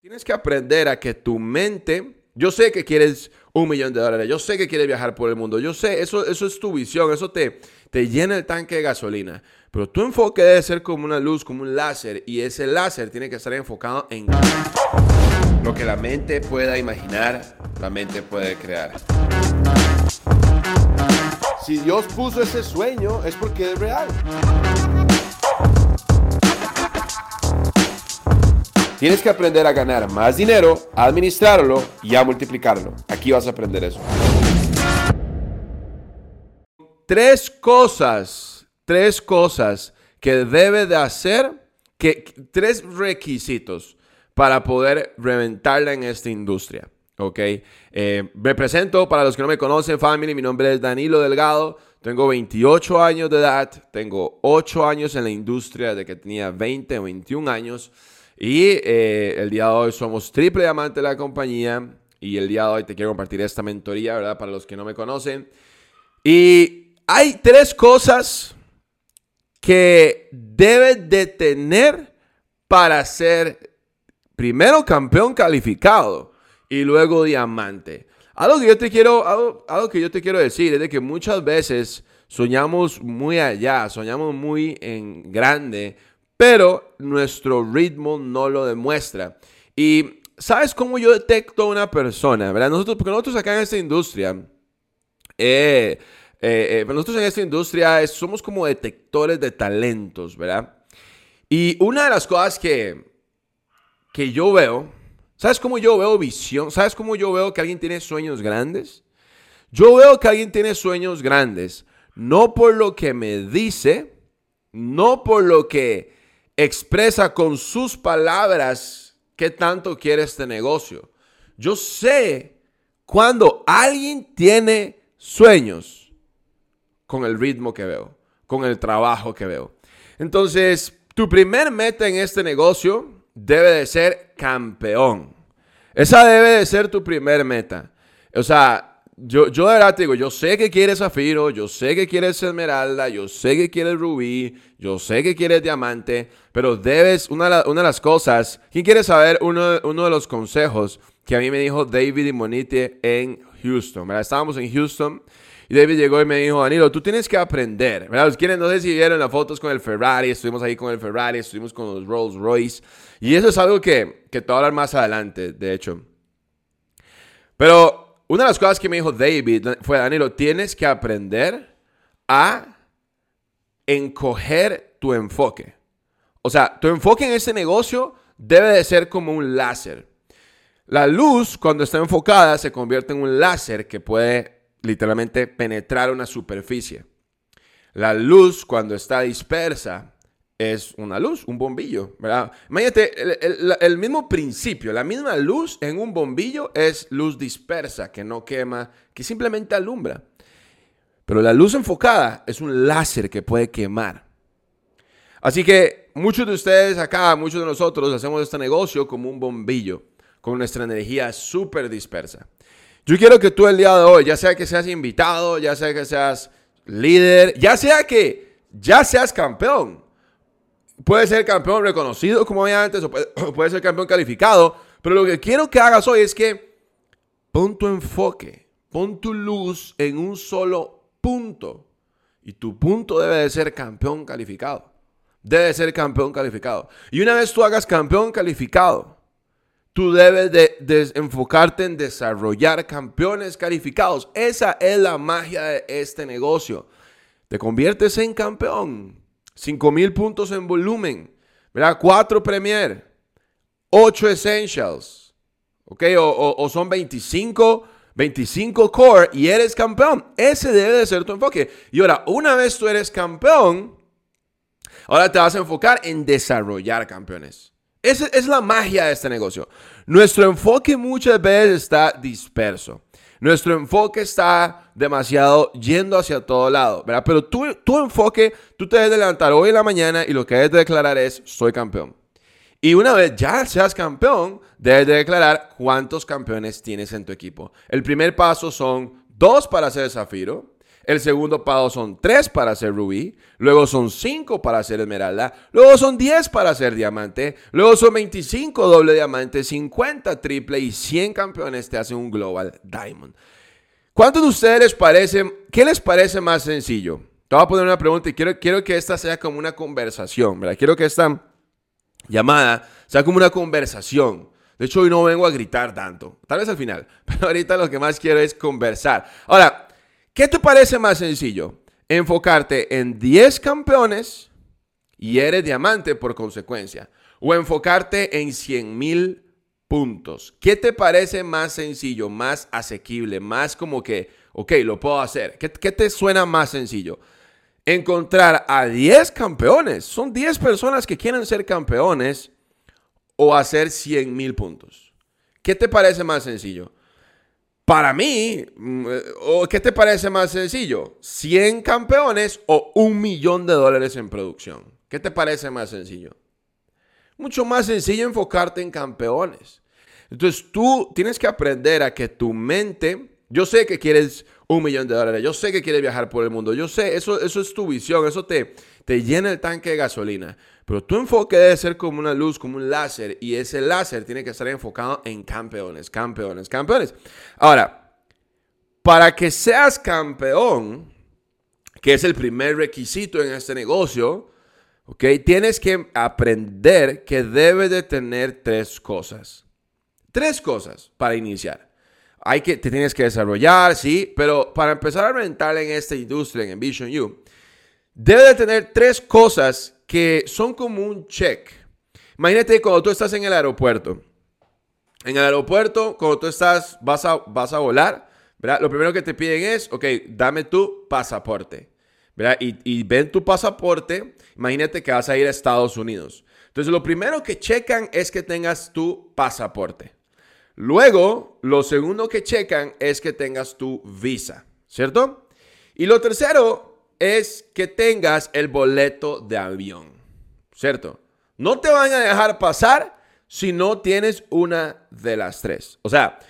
Tienes que aprender a que tu mente, yo sé que quieres un millón de dólares, yo sé que quieres viajar por el mundo, yo sé, eso, eso es tu visión, eso te, te llena el tanque de gasolina. Pero tu enfoque debe ser como una luz, como un láser, y ese láser tiene que estar enfocado en lo que la mente pueda imaginar, la mente puede crear. Si Dios puso ese sueño es porque es real. Tienes que aprender a ganar más dinero, a administrarlo y a multiplicarlo. Aquí vas a aprender eso. Tres cosas, tres cosas que debe de hacer, que, tres requisitos para poder reventarla en esta industria. ¿ok? Eh, me presento, para los que no me conocen, family, mi nombre es Danilo Delgado, tengo 28 años de edad, tengo 8 años en la industria de que tenía 20 o 21 años. Y eh, el día de hoy somos triple diamante de la compañía. Y el día de hoy te quiero compartir esta mentoría, ¿verdad? Para los que no me conocen. Y hay tres cosas que debes de tener para ser primero campeón calificado y luego diamante. Algo que yo te quiero, algo que yo te quiero decir es de que muchas veces soñamos muy allá, soñamos muy en grande, pero nuestro ritmo no lo demuestra. Y ¿sabes cómo yo detecto a una persona? ¿verdad? Nosotros, porque nosotros acá en esta industria, eh, eh, eh, nosotros en esta industria somos como detectores de talentos, ¿verdad? Y una de las cosas que, que yo veo, ¿sabes cómo yo veo visión? ¿Sabes cómo yo veo que alguien tiene sueños grandes? Yo veo que alguien tiene sueños grandes, no por lo que me dice, no por lo que expresa con sus palabras qué tanto quiere este negocio. Yo sé cuando alguien tiene sueños con el ritmo que veo, con el trabajo que veo. Entonces, tu primer meta en este negocio debe de ser campeón. Esa debe de ser tu primer meta. O sea, yo, yo de verdad te digo, yo sé que quieres zafiro, yo sé que quieres esmeralda, yo sé que quieres rubí, yo sé que quieres diamante, pero debes, una, de las cosas, ¿quién quiere saber uno, uno de los consejos que a mí me dijo David Monite en Houston? ¿verdad? Estábamos en Houston y David llegó y me dijo, Danilo, tú tienes que aprender. ¿verdad? Los quieren, no sé si vieron las fotos con el Ferrari, estuvimos ahí con el Ferrari, estuvimos con los Rolls Royce. Y eso es algo que, que te voy a hablar más adelante, de hecho. Pero una de las cosas que me dijo David fue, Danilo, tienes que aprender a encoger tu enfoque. O sea, tu enfoque en ese negocio debe de ser como un láser. La luz, cuando está enfocada, se convierte en un láser que puede literalmente penetrar una superficie. La luz, cuando está dispersa, es una luz, un bombillo, ¿verdad? Imagínate, el, mismo principio, la misma luz en un bombillo es luz dispersa, que no quema, que simplemente alumbra. Pero la luz enfocada es un láser que puede quemar. Así que muchos de ustedes acá, muchos de nosotros hacemos este negocio como un bombillo, con nuestra energía súper dispersa. Yo quiero que tú el día de hoy, ya sea que seas invitado, ya sea que seas líder, ya sea que ya seas campeón, Puede ser campeón reconocido como había antes o puede, ser campeón calificado. Pero lo que quiero que hagas hoy es que pon tu enfoque, pon tu luz en un solo punto. Y tu punto debe de ser campeón calificado. Debe ser campeón calificado. Y una vez tú hagas campeón calificado, tú debes de, enfocarte en desarrollar campeones calificados. Esa es la magia de este negocio. Te conviertes en campeón 5 mil puntos en volumen, ¿verdad? 4 Premier, 8 Essentials, ¿ok? O, son 25, 25 Core y eres campeón. Ese debe de ser tu enfoque. Y ahora, una vez tú eres campeón, ahora te vas a enfocar en desarrollar campeones. Esa es la magia de este negocio. Nuestro enfoque muchas veces está disperso. Nuestro enfoque está demasiado yendo hacia todo lado, ¿verdad? Pero tu, tu enfoque, tú te debes levantar hoy en la mañana y lo que debes de declarar es, soy campeón. Y una vez ya seas campeón, debes de declarar cuántos campeones tienes en tu equipo. El primer paso son dos para ser zafiro. El segundo paso son tres para ser rubí. Luego son cinco para ser esmeralda. Luego son diez para ser diamante. Luego son 25 doble diamante, 50 triple y 100 campeones te hacen un global diamond. ¿Cuántos de ustedes les parece, qué les parece más sencillo? Te voy a poner una pregunta y quiero, quiero que esta sea como una conversación, ¿verdad? Quiero que esta llamada sea como una conversación. De hecho, hoy no vengo a gritar tanto. Tal vez al final. Pero ahorita lo que más quiero es conversar. Ahora, ¿qué te parece más sencillo? Enfocarte en 10 campeones y eres diamante por consecuencia. O enfocarte en 100 mil puntos. ¿Qué te parece más sencillo, más asequible, más como que, ok, lo puedo hacer? ¿Qué, te suena más sencillo? Encontrar a 10 campeones. Son 10 personas que quieren ser campeones o hacer 100 mil puntos? ¿Qué te parece más sencillo? Para mí, mm, ¿o qué te parece más sencillo? ¿100 campeones o un millón de dólares en producción? ¿Qué te parece más sencillo? Mucho más sencillo enfocarte en campeones. Entonces tú tienes que aprender a que tu mente, yo sé que quieres un millón de dólares, yo sé que quieres viajar por el mundo, yo sé, eso, eso es tu visión, eso te, te llena el tanque de gasolina. Pero tu enfoque debe ser como una luz, como un láser. Y ese láser tiene que estar enfocado en campeones, campeones, campeones. Ahora, para que seas campeón, que es el primer requisito en este negocio, ¿ok? Tienes que aprender que debes de tener tres cosas. Tres cosas para iniciar. Hay que, te tienes que desarrollar, sí, pero para empezar a rentar en esta industria, en Vision U, debe de tener tres cosas que son como un check. Imagínate cuando tú estás en el aeropuerto. En el aeropuerto, cuando tú estás, vas a, vas a volar, ¿verdad? Lo primero que te piden es, ok, dame tu pasaporte, ¿verdad? Y, y ven tu pasaporte, imagínate que vas a ir a Estados Unidos. Entonces, lo primero que checan es que tengas tu pasaporte. Luego, lo segundo que checan es que tengas tu visa, ¿cierto? Y lo tercero es que tengas el boleto de avión, ¿cierto? No te van a dejar pasar si no tienes una de las tres. O sea,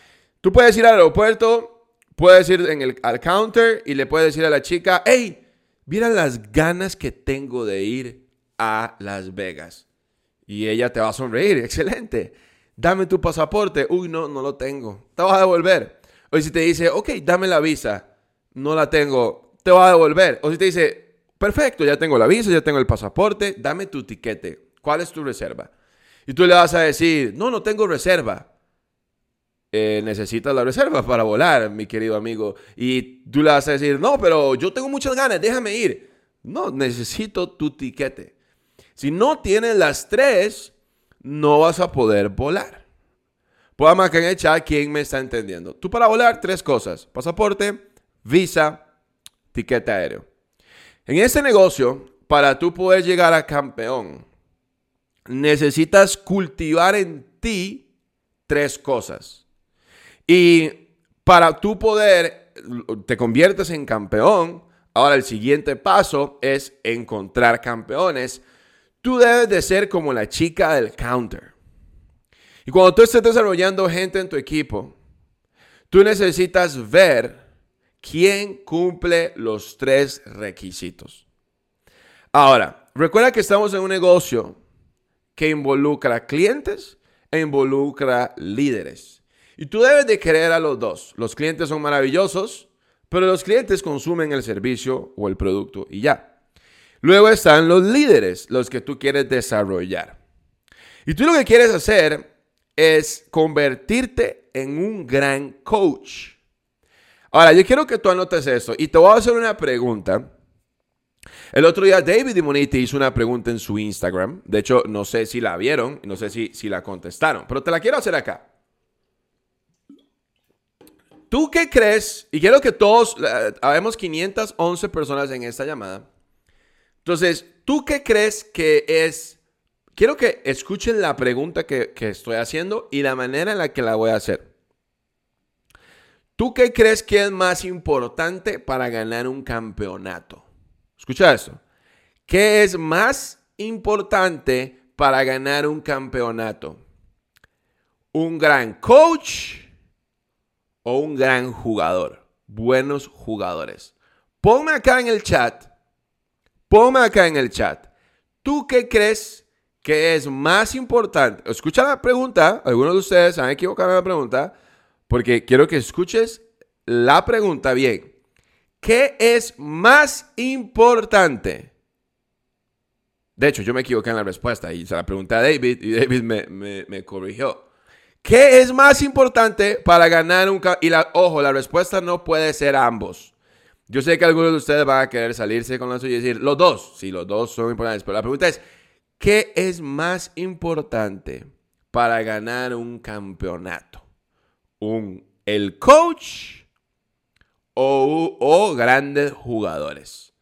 tú puedes ir al aeropuerto, puedes ir en el, al counter y le puedes decir a la chica, hey, mira las ganas que tengo de ir a Las Vegas. Y ella te va a sonreír, excelente. Dame tu pasaporte. Uy, no, no lo tengo. Te vas a devolver. O si te dice, ok, dame la visa. No la tengo te va a devolver. O si te dice, perfecto, ya tengo la visa, ya tengo el pasaporte, dame tu tiquete. ¿Cuál es tu reserva? Y tú le vas a decir, no, no tengo reserva. Eh, necesitas la reserva para volar, mi querido amigo. Y tú le vas a decir, no, pero yo tengo muchas ganas, déjame ir. No, necesito tu tiquete. Si no tienes las tres, no vas a poder volar. Puedo marcar en el chat quién me está entendiendo. Tú para volar, tres cosas. Pasaporte, visa tiquete aéreo. En este negocio, para tú poder llegar a campeón, necesitas cultivar en ti tres cosas. Y para tú poder, te conviertes en campeón, ahora el siguiente paso es encontrar campeones. Tú debes de ser como la chica del counter. Y cuando tú estés desarrollando gente en tu equipo, tú necesitas ver ¿Quién cumple los tres requisitos? Ahora, recuerda que estamos en un negocio que involucra clientes e involucra líderes. Y tú debes de querer a los dos. Los clientes son maravillosos, pero los clientes consumen el servicio o el producto y ya. Luego están los líderes, los que tú quieres desarrollar. Y tú lo que quieres hacer es convertirte en un gran coach. Ahora, yo quiero que tú anotes esto y te voy a hacer una pregunta. El otro día David Dimoniti hizo una pregunta en su Instagram. De hecho, no sé si la vieron, no sé si, si la contestaron, pero te la quiero hacer acá. ¿Tú qué crees? Y quiero que todos, habemos 511 personas en esta llamada. Entonces, ¿tú qué crees que es quiero que escuchen la pregunta que, estoy haciendo y la manera en la que la voy a hacer. ¿Tú qué crees que es más importante para ganar un campeonato? Escucha esto. ¿Qué es más importante para ganar un campeonato? ¿Un gran coach o un gran jugador? Buenos jugadores. Ponme acá en el chat. Ponme acá en el chat. ¿Tú qué crees que es más importante? Escucha la pregunta. Algunos de ustedes han equivocado en la pregunta. Porque quiero que escuches la pregunta bien. ¿Qué es más importante? De hecho, yo me equivoqué en la respuesta y se la pregunté a David y David me, corrigió. ¿Qué es más importante para ganar un... Y la, ojo, la respuesta no puede ser ambos. Yo sé que algunos de ustedes van a querer salirse con la suya y decir, los dos, sí, los dos son importantes, pero la pregunta es, ¿qué es más importante para ganar un campeonato? ¿Un, ¿El coach o, grandes jugadores?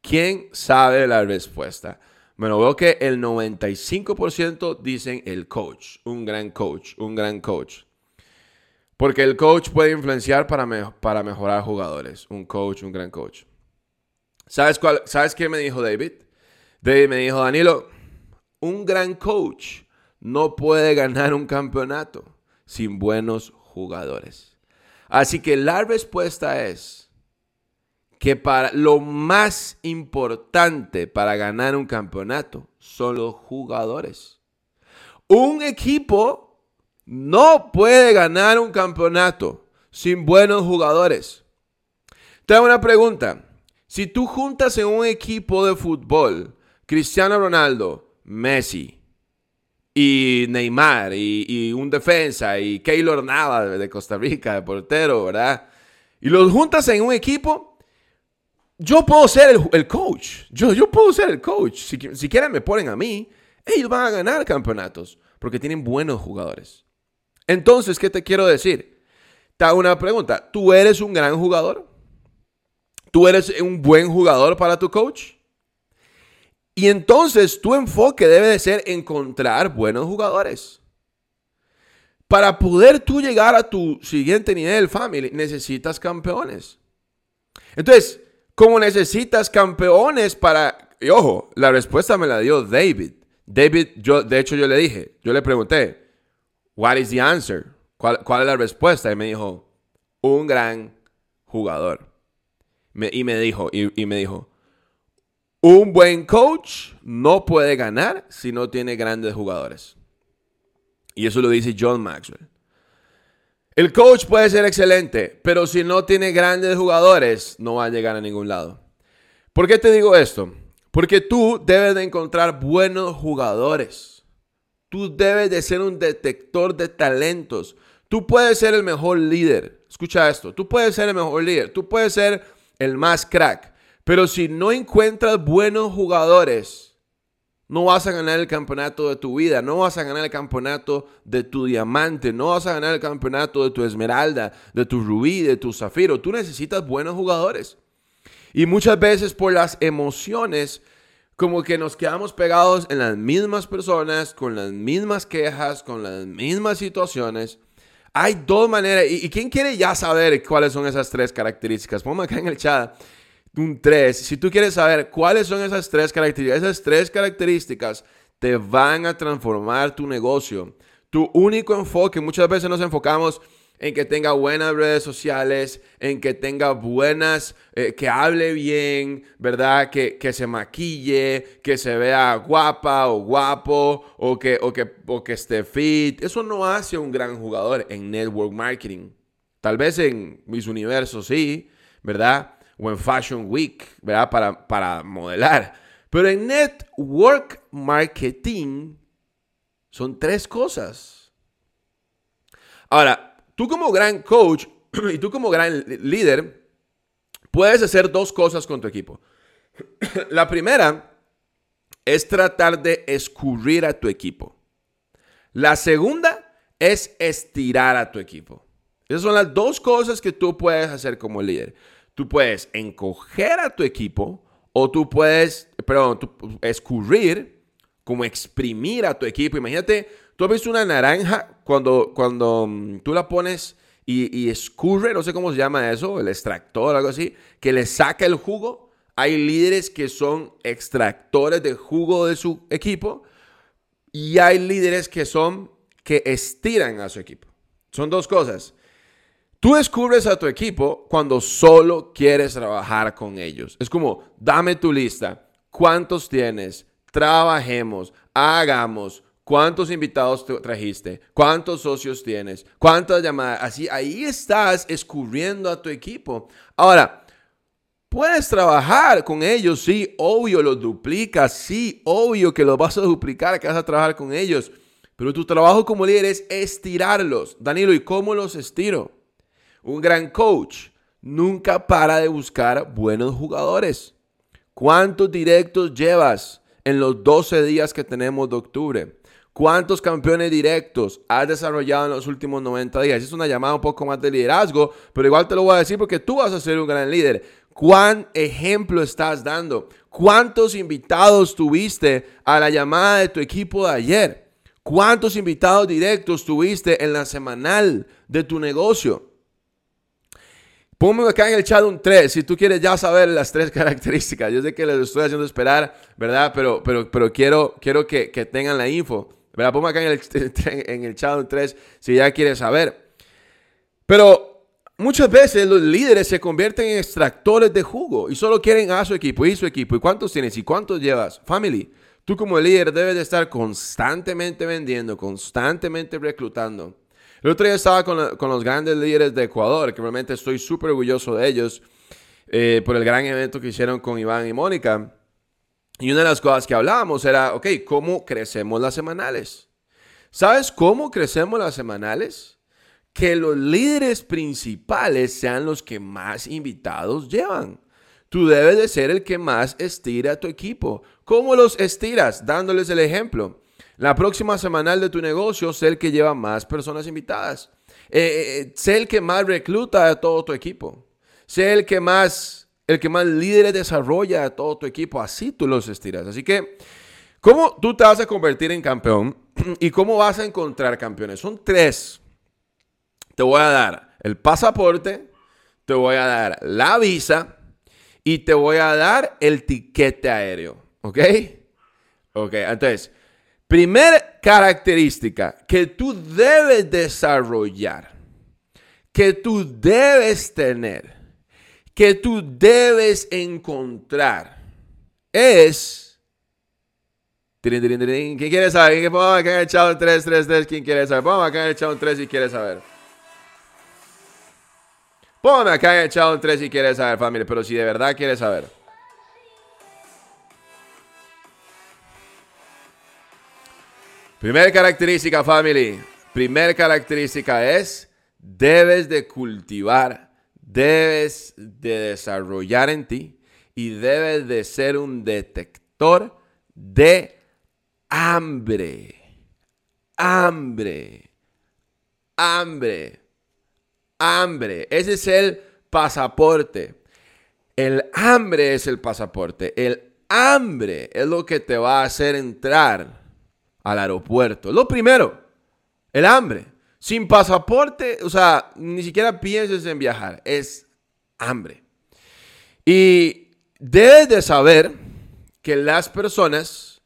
¿Quién sabe la respuesta? Bueno, veo que el 95% dicen el coach, un gran coach, un gran coach. Porque el coach puede influenciar para, para mejorar jugadores. Un coach, un gran coach. ¿Sabes, cuál, ¿Sabes qué me dijo David? David me dijo, Danilo, un gran coach no puede ganar un campeonato sin buenos jugadores. Así que la respuesta es que para lo más importante para ganar un campeonato son los jugadores. Un equipo no puede ganar un campeonato sin buenos jugadores. Te hago una pregunta. Si tú juntas en un equipo de fútbol Cristiano Ronaldo, Messi, y Neymar y, un defensa y Keylor Navas de Costa Rica, de portero, ¿verdad? Y los juntas en un equipo, yo puedo ser el, coach. Yo, yo puedo ser el coach. Si, quieren me ponen a mí, ellos van a ganar campeonatos porque tienen buenos jugadores. Entonces, ¿qué te quiero decir? Te hago una pregunta. ¿Tú eres un gran jugador? ¿Tú eres un buen jugador para tu coach? Y entonces tu enfoque debe de ser encontrar buenos jugadores. Para poder tú llegar a tu siguiente nivel, family, necesitas campeones. Entonces, como necesitas campeones para... Y ojo, la respuesta me la dio David. David, yo, de hecho yo le dije, yo le pregunté, what is the answer? ¿Cuál, es la respuesta? Y me dijo, un gran jugador. y me dijo, y me dijo, un buen coach no puede ganar si no tiene grandes jugadores. Y eso lo dice John Maxwell. El coach puede ser excelente, pero si no tiene grandes jugadores, no va a llegar a ningún lado. ¿Por qué te digo esto? Porque tú debes de encontrar buenos jugadores. Tú debes de ser un detector de talentos. Tú puedes ser el mejor líder. Escucha esto. Tú puedes ser el mejor líder. Tú puedes ser el más crack. Pero si no encuentras buenos jugadores, no vas a ganar el campeonato de tu vida, no vas a ganar el campeonato de tu diamante, no vas a ganar el campeonato de tu esmeralda, de tu rubí, de tu zafiro. Tú necesitas buenos jugadores. Y muchas veces por las emociones, como que nos quedamos pegados en las mismas personas, con las mismas quejas, con las mismas situaciones. Hay dos maneras. ¿Y, quién quiere ya saber cuáles son esas tres características? Ponme acá en el chat un 3. Si tú quieres saber cuáles son esas tres características, esas tres características te van a transformar tu negocio. Tu único enfoque, muchas veces nos enfocamos en que tenga buenas redes sociales, en que tenga buenas, eh, que hable bien, ¿verdad? Que, que, se maquille, que se vea guapa o guapo, o que, o, que, esté fit. Eso no hace un gran jugador en network marketing. Tal vez en mis universos sí, ¿verdad? o en Fashion Week, ¿verdad? Para, para modelar. Pero en Network Marketing son tres cosas. Ahora, tú como gran coach y tú como gran líder, puedes hacer dos cosas con tu equipo. La primera es tratar de escurrir a tu equipo. La segunda es estirar a tu equipo. Esas son las dos cosas que tú puedes hacer como líder. Tú puedes encoger a tu equipo o tú puedes, perdón, escurrir como exprimir a tu equipo. Imagínate, tú ves una naranja cuando, cuando mm, tú la pones y, escurre, no sé cómo se llama eso, el extractor, algo así, que le saca el jugo. Hay líderes que son extractores de jugo de su equipo y hay líderes que son que estiran a su equipo. Son dos cosas. Tú descubres a tu equipo cuando solo quieres trabajar con ellos. Es como, dame tu lista. ¿Cuántos tienes? Trabajemos, hagamos. ¿Cuántos invitados trajiste? ¿Cuántos socios tienes? ¿Cuántas llamadas? Así, ahí estás escurriendo a tu equipo. Ahora, puedes trabajar con ellos, sí, obvio, los duplicas, sí, obvio que los vas a duplicar, que vas a trabajar con ellos. Pero tu trabajo como líder es estirarlos. Danilo, ¿y cómo los estiro? Un gran coach nunca para de buscar buenos jugadores. ¿Cuántos directos llevas en los 12 días que tenemos de octubre? ¿Cuántos campeones directos has desarrollado en los últimos 90 días? Es una llamada un poco más de liderazgo, pero igual te lo voy a decir porque tú vas a ser un gran líder. ¿Cuán ejemplo estás dando? ¿Cuántos invitados tuviste a la llamada de tu equipo de ayer? ¿Cuántos invitados directos tuviste en la semanal de tu negocio? Ponme acá en el chat un 3 si tú quieres ya saber las tres características. Yo sé que les estoy haciendo esperar, ¿verdad? Pero, pero, pero quiero, quiero que, tengan la info. ¿Verdad? Ponme acá en el, en el chat un 3 si ya quieres saber. Pero muchas veces los líderes se convierten en extractores de jugo y solo quieren a su equipo y su equipo. ¿Y cuántos tienes y cuántos llevas? Family. Tú como líder debes de estar constantemente vendiendo, constantemente reclutando. El otro día estaba con, los grandes líderes de Ecuador, que realmente estoy súper orgulloso de ellos eh, por el gran evento que hicieron con Iván y Mónica. Y una de las cosas que hablábamos era, ok, ¿cómo crecemos las semanales? ¿Sabes cómo crecemos las semanales? Que los líderes principales sean los que más invitados llevan. Tú debes de ser el que más estira a tu equipo. ¿Cómo los estiras? Dándoles el ejemplo. La próxima semanal de tu negocio, sé el que lleva más personas invitadas. Eh, eh, eh, sé el que más recluta a todo tu equipo. Sé el que más, el que más líderes desarrolla a todo tu equipo. Así tú los estiras. Así que, ¿cómo tú te vas a convertir en campeón? ¿Y cómo vas a encontrar campeones? Son tres. Te voy a dar el pasaporte, te voy a dar la visa y te voy a dar el tiquete aéreo. ¿Ok? Ok, entonces, Primera característica que tú debes desarrollar, que tú debes tener, que tú debes encontrar, es... ¿Quién quiere saber? ¿Quién Ponga acá en el chat 3, 3, 3. ¿Quién quiere saber? Ponga acá en el chat 3 si quiere saber. Ponme acá en el chat 3 si quiere saber, familia. Pero si de verdad quiere saber. Primera característica, family. Primera característica es, debes de cultivar, debes de desarrollar en ti y debes de ser un detector de hambre. Hambre. Hambre. Hambre. Ese es el pasaporte. El hambre es el pasaporte. El hambre es lo que te va a hacer entrar al aeropuerto. Lo primero, el hambre. Sin pasaporte, o sea, ni siquiera pienses en viajar, es hambre. Y debes de saber que las personas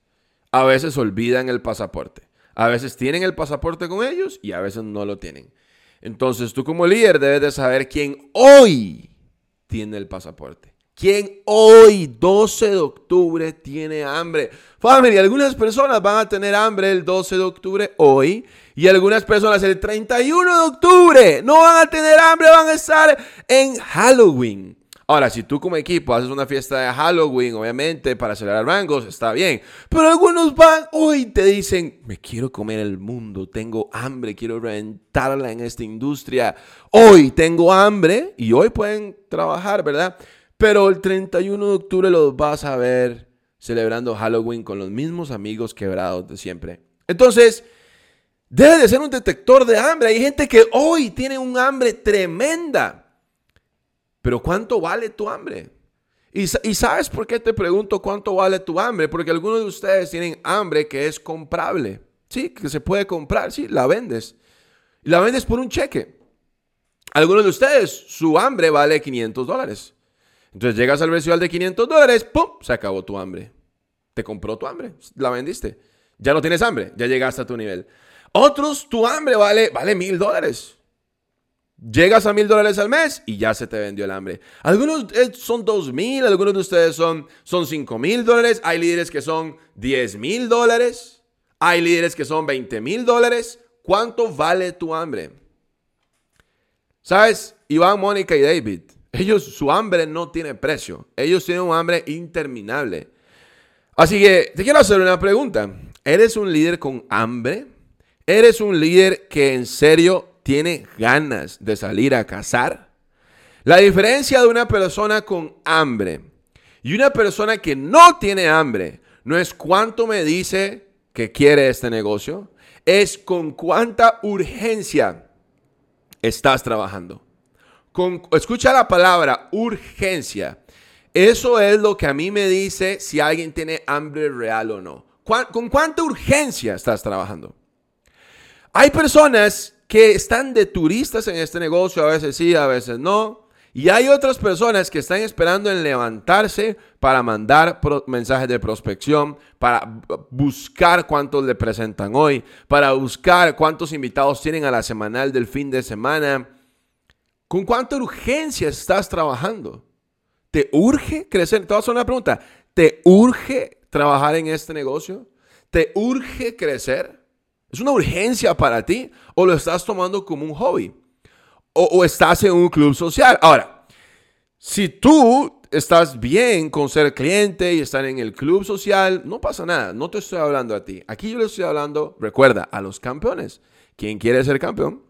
a veces olvidan el pasaporte. A veces tienen el pasaporte con ellos y a veces no lo tienen. Entonces tú como líder debes de saber quién hoy tiene el pasaporte. ¿Quién hoy, 12 de octubre, tiene hambre? Familia, algunas personas van a tener hambre el 12 de octubre hoy y algunas personas el 31 de octubre no van a tener hambre, van a estar en Halloween. Ahora, si tú como equipo haces una fiesta de Halloween, obviamente, para celebrar mangos, está bien. Pero algunos van hoy te dicen, me quiero comer el mundo, tengo hambre, quiero reventarla en esta industria. Hoy tengo hambre y hoy pueden trabajar, ¿verdad? Pero el 31 de octubre los vas a ver celebrando Halloween con los mismos amigos quebrados de siempre. Entonces, debe de ser un detector de hambre. Hay gente que hoy tiene un hambre tremenda. Pero ¿cuánto vale tu hambre? Y, y, sabes por qué te pregunto cuánto vale tu hambre? Porque algunos de ustedes tienen hambre que es comprable. Sí, que se puede comprar, sí, la vendes. Y la vendes por un cheque. Algunos de ustedes, su hambre vale 500 dólares. Entonces llegas al residual de 500 dólares, ¡pum! Se acabó tu hambre. Te compró tu hambre, la vendiste. Ya no tienes hambre, ya llegaste a tu nivel. Otros, tu hambre vale, vale mil dólares. Llegas a mil dólares al mes y ya se te vendió el hambre. Algunos eh, son dos mil, algunos de ustedes son, son cinco mil dólares. Hay líderes que son diez mil dólares. Hay líderes que son veinte mil dólares. ¿Cuánto vale tu hambre? ¿Sabes? Iván, Mónica y David, ellos, su hambre no tiene precio. Ellos tienen un hambre interminable. Así que te quiero hacer una pregunta. ¿Eres un líder con hambre? ¿Eres un líder que en serio tiene ganas de salir a cazar? La diferencia de una persona con hambre y una persona que no tiene hambre no es cuánto me dice que quiere este negocio, es con cuánta urgencia estás trabajando. Con, escucha la palabra urgencia. Eso es lo que a mí me dice si alguien tiene hambre real o no. ¿Con cuánta urgencia estás trabajando? Hay personas que están de turistas en este negocio, a veces sí, a veces no. Y hay otras personas que están esperando en levantarse para mandar mensajes de prospección, para buscar cuántos le presentan hoy, para buscar cuántos invitados tienen a la semanal del fin de semana. ¿Con cuánta urgencia estás trabajando? ¿Te urge crecer? Te voy una pregunta. ¿Te urge trabajar en este negocio? ¿Te urge crecer? ¿Es una urgencia para ti o lo estás tomando como un hobby? O, estás en un club social. Ahora, si tú estás bien con ser cliente y estar en el club social, no pasa nada. No te estoy hablando a ti. Aquí yo le estoy hablando, recuerda, a los campeones. ¿Quién quiere ser campeón?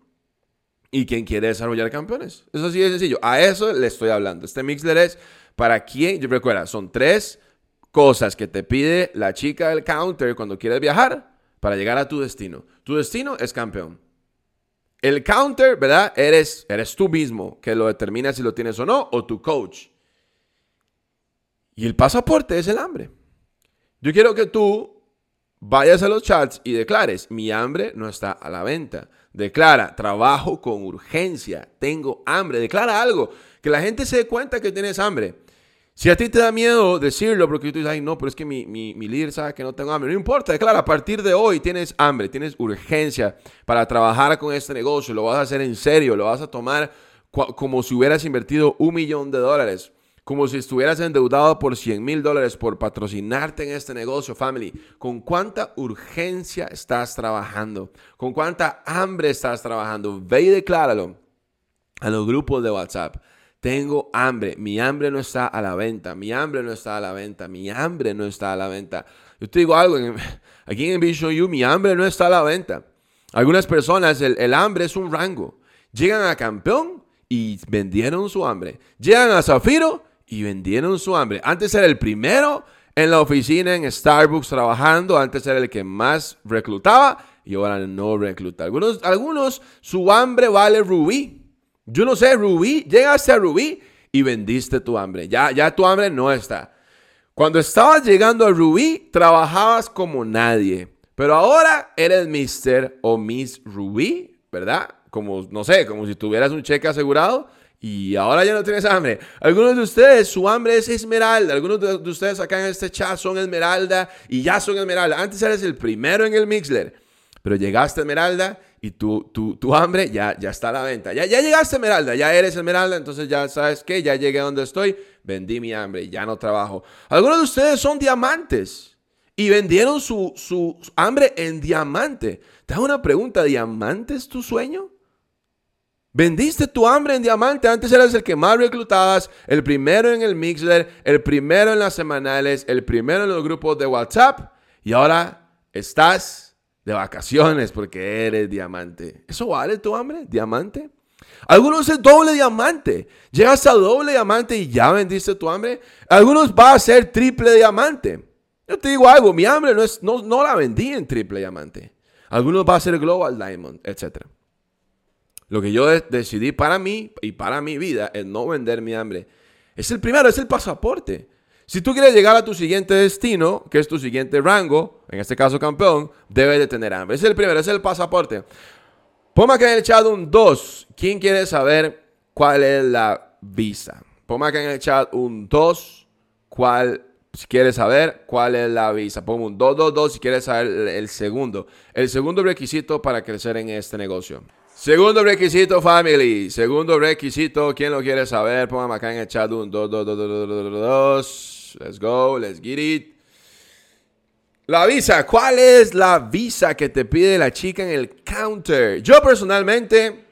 Y quién quiere desarrollar campeones. Eso sí es sencillo. A eso le estoy hablando. Este Mixler es para quien, recuerda, son tres cosas que te pide la chica del counter cuando quieres viajar para llegar a tu destino. Tu destino es campeón. El counter, ¿verdad? Eres, eres tú mismo que lo determina si lo tienes o no, o tu coach. Y el pasaporte es el hambre. Yo quiero que tú vayas a los chats y declares, mi hambre no está a la venta. Declara, trabajo con urgencia, tengo hambre. Declara algo, que la gente se dé cuenta que tienes hambre. Si a ti te da miedo decirlo porque tú dices, ay, no, pero es que mi, mi, mi, líder sabe que no tengo hambre. No importa, claro, a partir de hoy tienes hambre, tienes urgencia para trabajar con este negocio, lo vas a hacer en serio, lo vas a tomar como si hubieras invertido un millón de dólares, como si estuvieras endeudado por 100 mil dólares por patrocinarte en este negocio, family. ¿Con cuánta urgencia estás trabajando? ¿Con cuánta hambre estás trabajando? Ve y decláralo a los grupos de WhatsApp. Tengo hambre, mi hambre no está a la venta, mi hambre no está a la venta, mi hambre no está a la venta. Yo te digo algo, aquí en Vision You, mi hambre no está a la venta. Algunas personas, el, hambre es un rango. Llegan a campeón y vendieron su hambre. Llegan a Zafiro y vendieron su hambre. Antes era el primero en la oficina en Starbucks trabajando, antes era el que más reclutaba y ahora no recluta. Algunos, algunos su hambre vale rubí. Yo no sé, Rubí, llegaste a Rubí y vendiste tu hambre. Ya, ya tu hambre no está. Cuando estabas llegando a Rubí, trabajabas como nadie. Pero ahora eres Mr. o Miss Rubí, ¿verdad? Como, no sé, como si tuvieras un cheque asegurado y ahora ya no tienes hambre. Algunos de ustedes, su hambre es esmeralda. Algunos de, ustedes acá en este chat son esmeralda y ya son esmeralda. Antes eres el primero en el Mixler, pero llegaste a esmeralda y tu, tu, hambre ya, ya está a la venta. Ya, ya llegaste Esmeralda, ya eres Esmeralda, entonces ya sabes que ya llegué a donde estoy, vendí mi hambre ya no trabajo. Algunos de ustedes son diamantes y vendieron su, su hambre en diamante. Te hago una pregunta, ¿diamante es tu sueño? Vendiste tu hambre en diamante. Antes eras el que más reclutabas, el primero en el Mixler, el primero en las semanales, el primero en los grupos de WhatsApp. Y ahora estás de vacaciones porque eres diamante. ¿Eso vale tu hambre? ¿Diamante? Algunos es doble diamante. Llegas a doble diamante y ya vendiste tu hambre. Algunos va a ser triple diamante. Yo te digo algo, mi hambre no, es, no, no la vendí en triple diamante. Algunos va a ser global diamond, etc. Lo que yo decidí para mí y para mi vida es no vender mi hambre. Es el primero, es el pasaporte. Si tú quieres llegar a tu siguiente destino, que es tu siguiente rango, en este caso campeón, debes de tener hambre. Es el primero, es el pasaporte. Ponme acá en el chat un 2. ¿Quién quiere saber cuál es la visa? Ponme acá en el chat un 2. ¿Cuál si quieres saber cuál es la visa. Pongo un 222 si quieres saber el, segundo. El segundo requisito para crecer en este negocio. Segundo requisito, family. Segundo requisito, ¿quién lo quiere saber? Póngame acá en el chat un 222. Let's go, let's get it. La visa, ¿cuál es la visa que te pide la chica en el counter? Yo personalmente,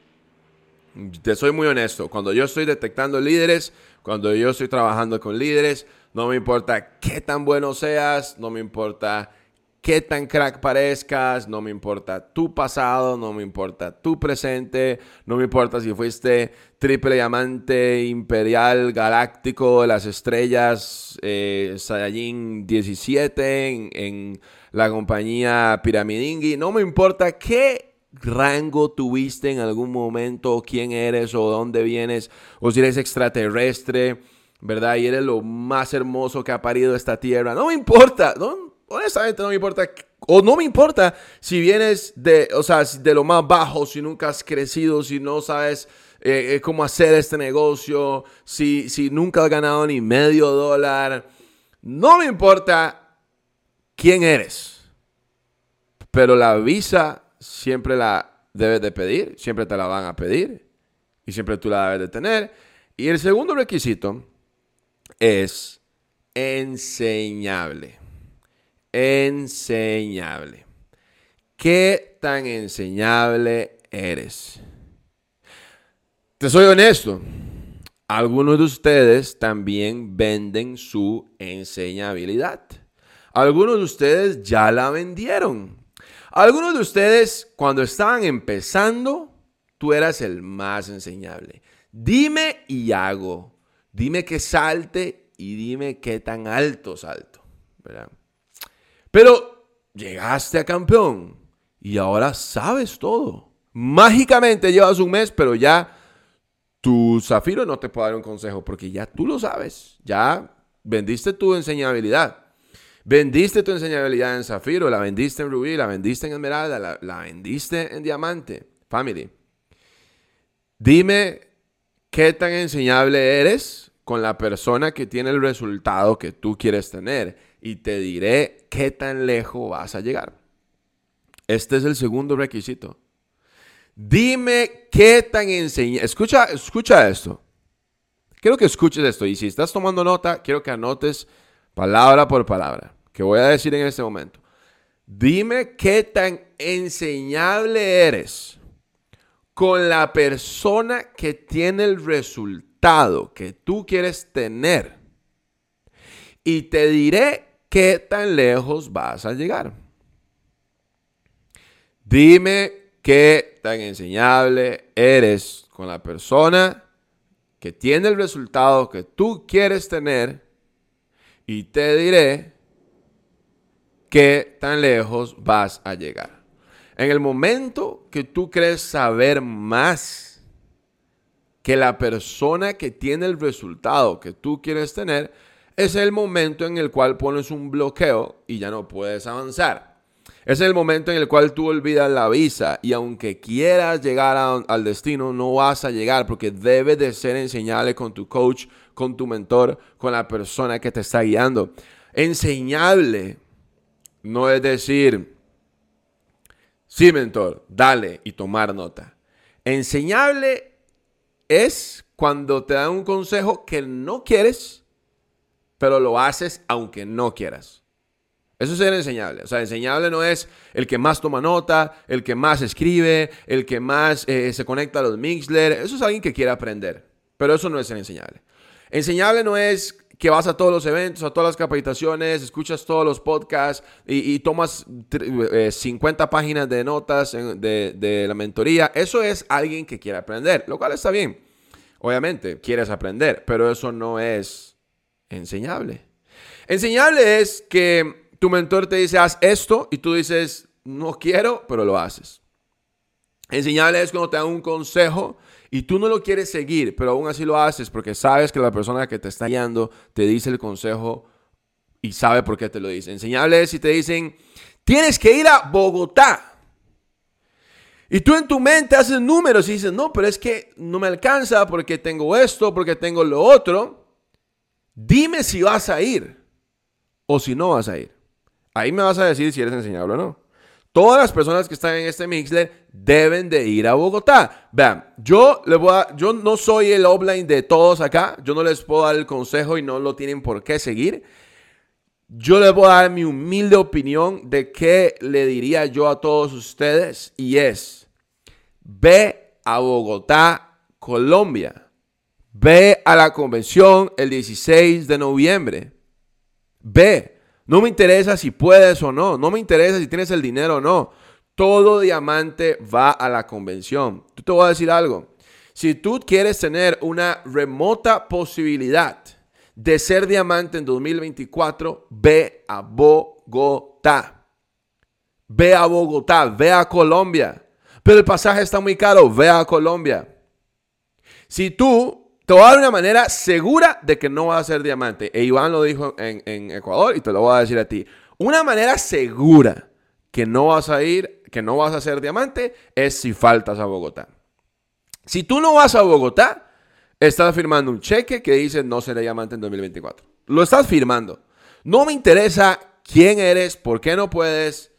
te soy muy honesto, cuando yo estoy detectando líderes, cuando yo estoy trabajando con líderes, no me importa qué tan bueno seas, no me importa qué tan crack parezcas, no me importa tu pasado, no me importa tu presente, no me importa si fuiste triple diamante imperial galáctico de las estrellas eh, Saiyajin 17 en, la compañía Piramidingi, no me importa qué rango tuviste en algún momento, quién eres o dónde vienes, o si eres extraterrestre, ¿verdad? Y eres lo más hermoso que ha parido esta tierra. No me importa, no, honestamente no me importa. O no me importa si vienes de, o sea, de lo más bajo, si nunca has crecido, si no sabes eh, eh, cómo hacer este negocio, si, si nunca has ganado ni medio dólar. No me importa quién eres. Pero la visa siempre la debes de pedir, siempre te la van a pedir y siempre tú la debes de tener. Y el segundo requisito es enseñable enseñable. ¿Qué tan enseñable eres? Te soy honesto. Algunos de ustedes también venden su enseñabilidad. Algunos de ustedes ya la vendieron. Algunos de ustedes, cuando estaban empezando, tú eras el más enseñable. Dime y hago. Dime que salte y dime qué tan alto salto. Pero llegaste a campeón y ahora sabes todo. Mágicamente llevas un mes, pero ya tu Zafiro no te puede dar un consejo porque ya tú lo sabes. Ya vendiste tu enseñabilidad. Vendiste tu enseñabilidad en Zafiro, la vendiste en Rubí, la vendiste en Esmeralda, la, la vendiste en Diamante. Family. Dime qué tan enseñable eres con la persona que tiene el resultado que tú quieres tener y te diré qué tan lejos vas a llegar. Este es el segundo requisito. Dime qué tan enseña. Escucha, escucha esto. Quiero que escuches esto. Y si estás tomando nota, quiero que anotes palabra por palabra. Que voy a decir en este momento. Dime qué tan enseñable eres con la persona que tiene el resultado que tú quieres tener. Y te diré ¿qué tan lejos vas a llegar? Dime qué tan enseñable eres con la persona que tiene el resultado que tú quieres tener y te diré qué tan lejos vas a llegar. En el momento que tú crees saber más que la persona que tiene el resultado que tú quieres tener, es el momento en el cual pones un bloqueo y ya no puedes avanzar. Es el momento en el cual tú olvidas la visa y aunque quieras llegar al destino, no vas a llegar porque debe de ser enseñable con tu coach, con tu mentor, con la persona que te está guiando. Enseñable no es decir, sí, mentor, dale y tomar nota. Enseñable es cuando te dan un consejo que no quieres pero lo haces aunque no quieras. Eso es ser enseñable. O sea, enseñable no es el que más toma nota, el que más escribe, el que más eh, se conecta a los Mixler. Eso es alguien que quiere aprender. Pero eso no es ser enseñable. Enseñable no es que vas a todos los eventos, a todas las capacitaciones, escuchas todos los podcasts y, tomas 50 eh, páginas de notas de, de la mentoría. Eso es alguien que quiere aprender, lo cual está bien. Obviamente, quieres aprender, pero eso no es enseñable. Enseñable es que tu mentor te dice, haz esto y tú dices, no quiero, pero lo haces. Enseñable es cuando te dan un consejo y tú no lo quieres seguir, pero aún así lo haces porque sabes que la persona que te está guiando te dice el consejo y sabe por qué te lo dice. Enseñable es si te dicen, tienes que ir a Bogotá. Y tú en tu mente haces números y dices, no, pero es que no me alcanza porque tengo esto, porque tengo lo otro. Dime si vas a ir o si no vas a ir. Ahí me vas a decir si eres enseñable o no. Todas las personas que están en este Mixler deben de ir a Bogotá. Vean, yo, voy a, yo no soy el offline de todos acá. Yo no les puedo dar el consejo y no lo tienen por qué seguir. Yo les voy a dar mi humilde opinión de qué le diría yo a todos ustedes y es, ve a Bogotá, Colombia. Ve a la convención el 16 de noviembre. Ve. No me interesa si puedes o no. No me interesa si tienes el dinero o no. Todo diamante va a la convención. Tú te voy a decir algo. Si tú quieres tener una remota posibilidad de ser diamante en 2024, ve a Bogotá. Ve a Bogotá, ve a Colombia. Pero el pasaje está muy caro, ve a Colombia. Si tú te voy a dar una manera segura de que no vas a ser diamante. E Iván lo dijo en, Ecuador y te lo voy a decir a ti. Una manera segura que no vas a ir, que no vas a ser diamante, es si faltas a Bogotá. Si tú no vas a Bogotá, estás firmando un cheque que dice no seré diamante en 2024. Lo estás firmando. No me interesa quién eres, por qué no puedes.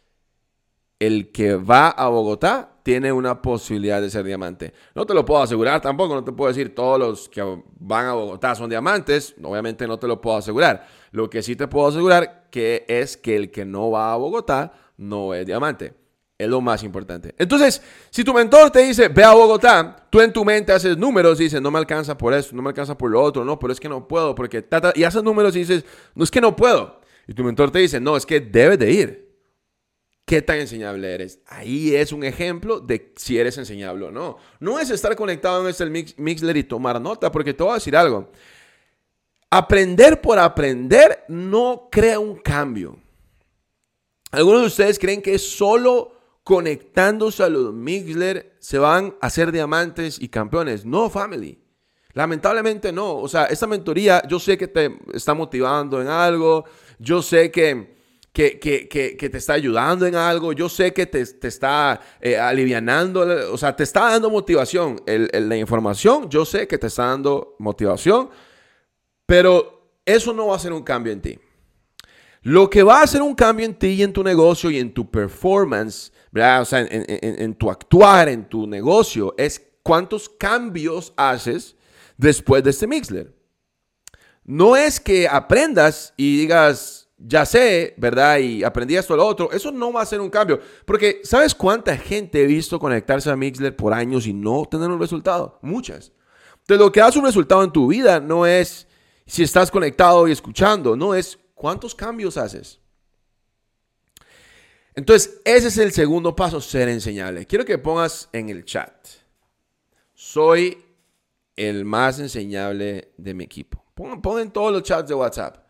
El que va a Bogotá tiene una posibilidad de ser diamante. No te lo puedo asegurar tampoco, no te puedo decir todos los que van a Bogotá son diamantes, obviamente no te lo puedo asegurar. Lo que sí te puedo asegurar que es que el que no va a Bogotá no es diamante. Es lo más importante. Entonces, si tu mentor te dice, ve a Bogotá, tú en tu mente haces números y dices, no me alcanza por eso, no me alcanza por lo otro, no, pero es que no puedo, porque y haces números y dices, no es que no puedo. Y tu mentor te dice, no, es que debes de ir qué tan enseñable eres. Ahí es un ejemplo de si eres enseñable o no. No es estar conectado en este mix, Mixler y tomar nota, porque te voy a decir algo. Aprender por aprender no crea un cambio. Algunos de ustedes creen que solo conectándose a los Mixler se van a ser diamantes y campeones. No, family. Lamentablemente no. O sea, esta mentoría yo sé que te está motivando en algo. Yo sé que que, que, te está ayudando en algo, yo sé que te, está eh, alivianando, o sea, te está dando motivación. la información, yo sé que te está dando motivación, pero eso no va a hacer un cambio en ti. Lo que va a hacer un cambio en ti y en tu negocio y en tu performance, ¿verdad? o sea, en, en tu actuar, en tu negocio, es cuántos cambios haces después de este Mixler. No es que aprendas y digas, ya sé, ¿verdad? Y aprendí esto, lo otro. Eso no va a ser un cambio. Porque, ¿sabes cuánta gente he visto conectarse a Mixler por años y no tener un resultado? Muchas. Entonces, lo que hace un resultado en tu vida no es si estás conectado y escuchando, no es cuántos cambios haces. Entonces, ese es el segundo paso, ser enseñable. Quiero que pongas en el chat. Soy el más enseñable de mi equipo. Pon, en todos los chats de WhatsApp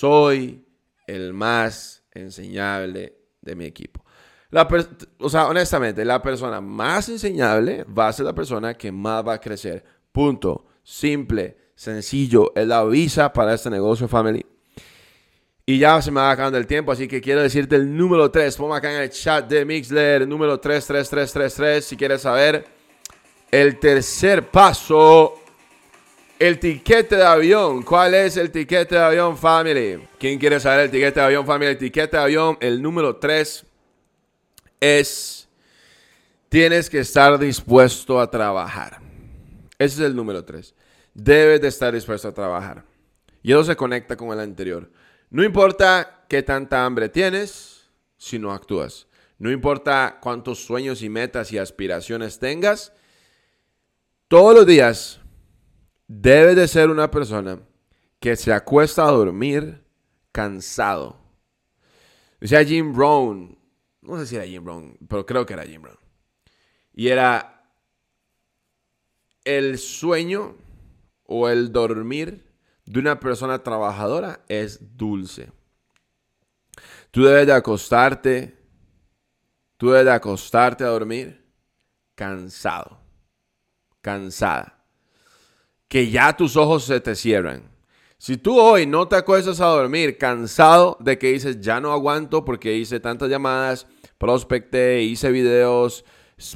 soy el más enseñable de mi equipo. o sea, honestamente, la persona más enseñable va a ser la persona que más va a crecer. Punto. Simple, sencillo. Es la visa para este negocio family. Y ya se me va acabando el tiempo, así que quiero decirte el número 3. Ponme acá en el chat de Mixler, número 33333, si quieres saber. El tercer paso el tiquete de avión. ¿Cuál es el tiquete de avión, family? ¿Quién quiere saber el tiquete de avión, family? El tiquete de avión, el número 3 es, tienes que estar dispuesto a trabajar. Ese es el número 3. Debes de estar dispuesto a trabajar. Y eso se conecta con el anterior. No importa qué tanta hambre tienes si no actúas. No importa cuántos sueños y metas y aspiraciones tengas. Todos los días Debe de ser una persona que se acuesta a dormir cansado. Decía Jim Brown, no sé si era Jim Brown, pero creo que era Jim Brown. Y era el sueño o el dormir de una persona trabajadora es dulce. Tú debes de acostarte, tú debes de acostarte a dormir cansado, cansada, que ya tus ojos se te cierran. Si tú hoy no te acuestas a dormir cansado de que dices, ya no aguanto porque hice tantas llamadas, prospecté, hice videos,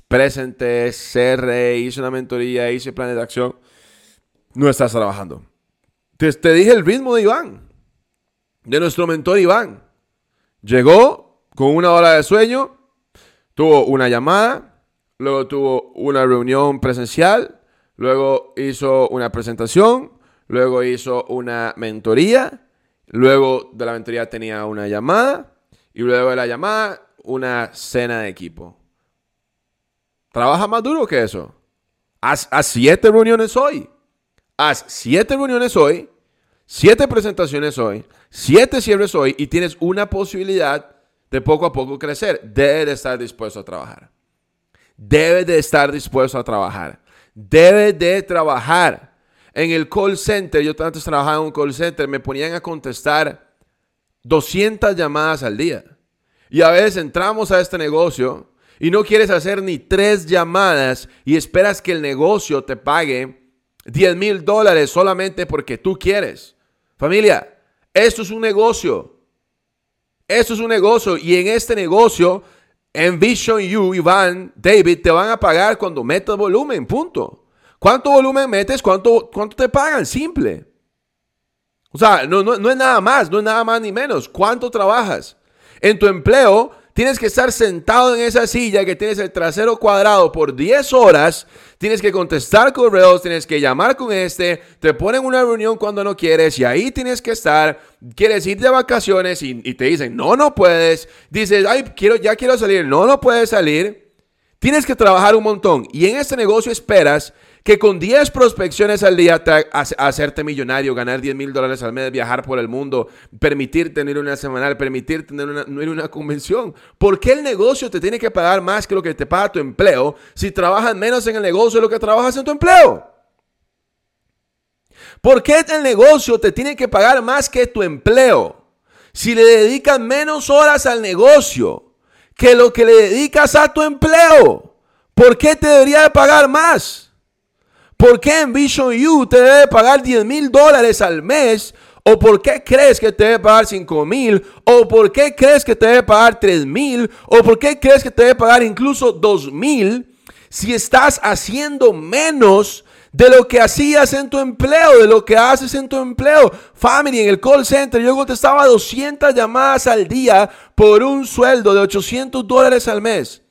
presenté, cerré, hice una mentoría, hice planes de acción, no estás trabajando. Te, te dije el ritmo de Iván, de nuestro mentor Iván. Llegó con una hora de sueño, tuvo una llamada, luego tuvo una reunión presencial, luego hizo una presentación, luego hizo una mentoría, luego de la mentoría tenía una llamada y luego de la llamada una cena de equipo. Trabaja más duro que eso. Haz, siete reuniones hoy. Haz siete reuniones hoy, siete presentaciones hoy, siete cierres hoy y tienes una posibilidad de poco a poco crecer. Debes de estar dispuesto a trabajar. Debes de estar dispuesto a trabajar. Debes de trabajar. En el call center, yo antes trabajaba en un call center, me ponían a contestar 200 llamadas al día. Y a veces entramos a este negocio y no quieres hacer ni tres llamadas y esperas que el negocio te pague 10 mil dólares solamente porque tú quieres. Familia, esto es un negocio. Esto es un negocio y en este negocio, Envision You, Iván, David, te van a pagar cuando metas volumen, punto. ¿Cuánto volumen metes? ¿Cuánto, cuánto te pagan? Simple. O sea, no, no, no es nada más, no es nada más ni menos. ¿Cuánto trabajas? En tu empleo, tienes que estar sentado en esa silla que tienes el trasero cuadrado por 10 horas. Tienes que contestar correos, tienes que llamar con este, te ponen una reunión cuando no quieres y ahí tienes que estar. Quieres ir de vacaciones y, y te dicen, no, no puedes. Dices, ay, quiero, ya quiero salir, no, no puedes salir. Tienes que trabajar un montón y en este negocio esperas que con 10 prospecciones al día te hacerte millonario, ganar 10 mil dólares al mes, viajar por el mundo, permitir tener una semanal, permitir tener una, una convención. ¿Por qué el negocio te tiene que pagar más que lo que te paga tu empleo si trabajas menos en el negocio de lo que trabajas en tu empleo? ¿Por qué el negocio te tiene que pagar más que tu empleo si le dedicas menos horas al negocio que lo que le dedicas a tu empleo? ¿Por qué te debería de pagar más? ¿Por qué en Vision You te debe pagar 10 mil dólares al mes? ¿O por qué crees que te debe pagar 5 mil? ¿O por qué crees que te debe pagar 3 mil? ¿O por qué crees que te debe pagar incluso 2 mil? Si estás haciendo menos de lo que hacías en tu empleo, de lo que haces en tu empleo. Family, en el call center yo contestaba 200 llamadas al día por un sueldo de 800 dólares al mes.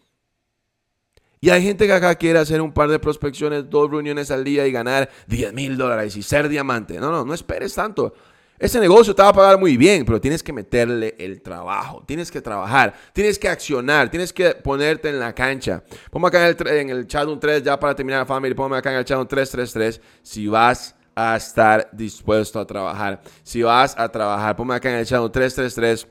Y hay gente que acá quiere hacer un par de prospecciones, dos reuniones al día y ganar 10 mil dólares y ser diamante. No, no, no esperes tanto. Ese negocio te va a pagar muy bien, pero tienes que meterle el trabajo, tienes que trabajar, tienes que accionar, tienes que ponerte en la cancha. Ponme acá en el, chat un 3 ya para terminar, family. Ponme acá en el chat un 333 si vas a estar dispuesto a trabajar. Si vas a trabajar, ponme acá en el chat un 333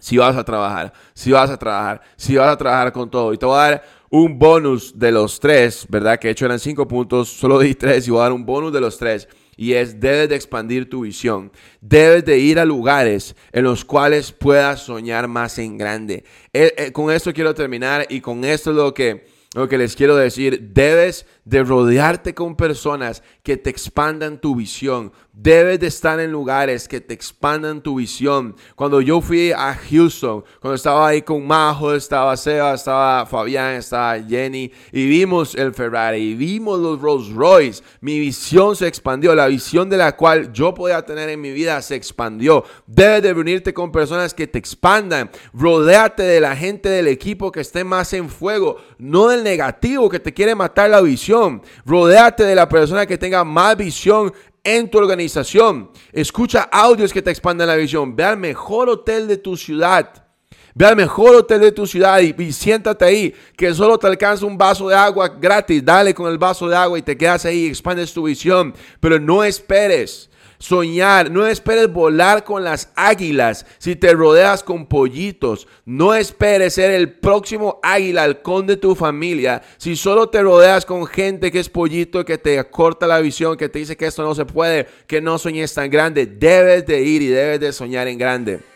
si vas a trabajar, si vas a trabajar, si vas a trabajar con todo. Y te voy a dar un bonus de los tres, ¿verdad? Que de hecho eran cinco puntos, solo di tres y voy a dar un bonus de los tres. Y es, debes de expandir tu visión. Debes de ir a lugares en los cuales puedas soñar más en grande. Eh, eh, con esto quiero terminar y con esto es lo que, lo que les quiero decir. Debes de rodearte con personas que te expandan tu visión. Debes de estar en lugares que te expandan tu visión. Cuando yo fui a Houston, cuando estaba ahí con Majo, estaba Seba, estaba Fabián, estaba Jenny, y vimos el Ferrari, y vimos los Rolls Royce, mi visión se expandió. La visión de la cual yo podía tener en mi vida se expandió. Debes de reunirte con personas que te expandan. Rodéate de la gente del equipo que esté más en fuego, no negativo que te quiere matar la visión Rodéate de la persona que tenga más visión en tu organización. Escucha audios que te expandan la visión. Ve al mejor hotel de tu ciudad. Ve al mejor hotel de tu ciudad y, y, siéntate ahí, que solo te alcanza un vaso de agua gratis. Dale con el vaso de agua y te quedas ahí y expandes tu visión. Pero no esperes soñar, no esperes volar con las águilas si te rodeas con pollitos. No esperes ser el próximo águila, halcón de tu familia, si solo te rodeas con gente que es pollito, que te corta la visión, que te dice que esto no se puede, que no sueñes tan grande. Debes de ir y debes de soñar en grande.